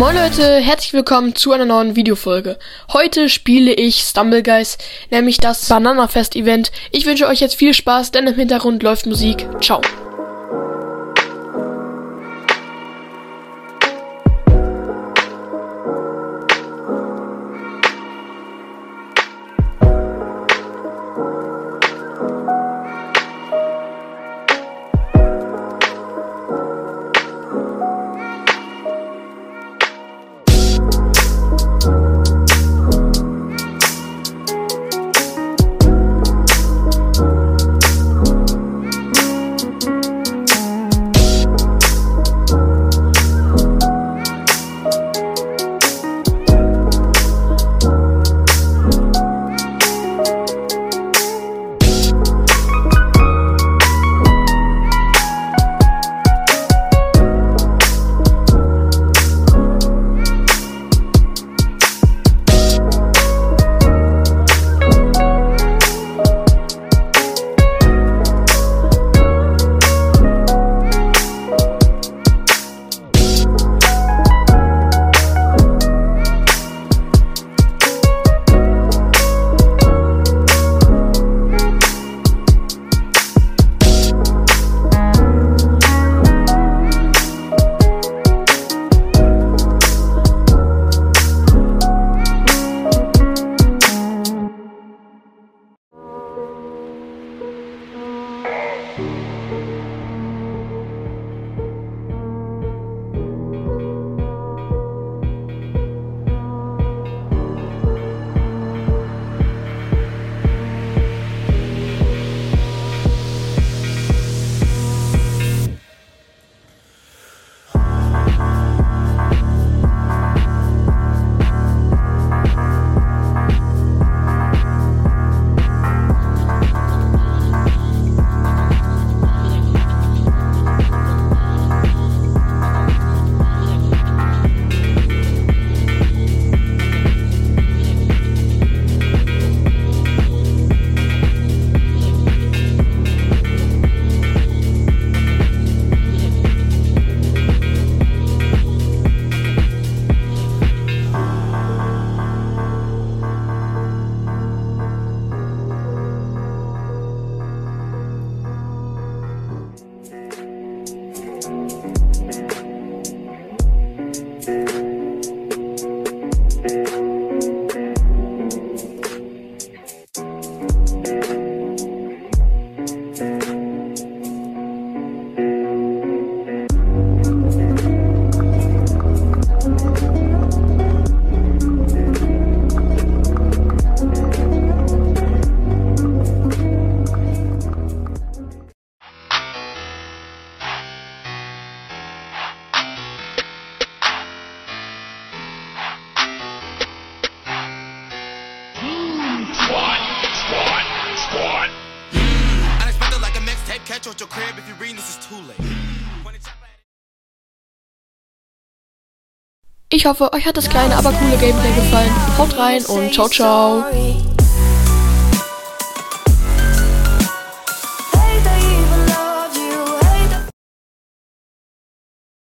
Moin Leute, herzlich willkommen zu einer neuen Videofolge. Heute spiele ich Stumble Guys, nämlich das Banana Fest Event. Ich wünsche euch jetzt viel Spaß, denn im Hintergrund läuft Musik. Ciao. You at your crib if you reading this is too late. Ich hoffe, euch hat das kleine, aber coole Gameplay gefallen. Haut rein und ciao, ciao.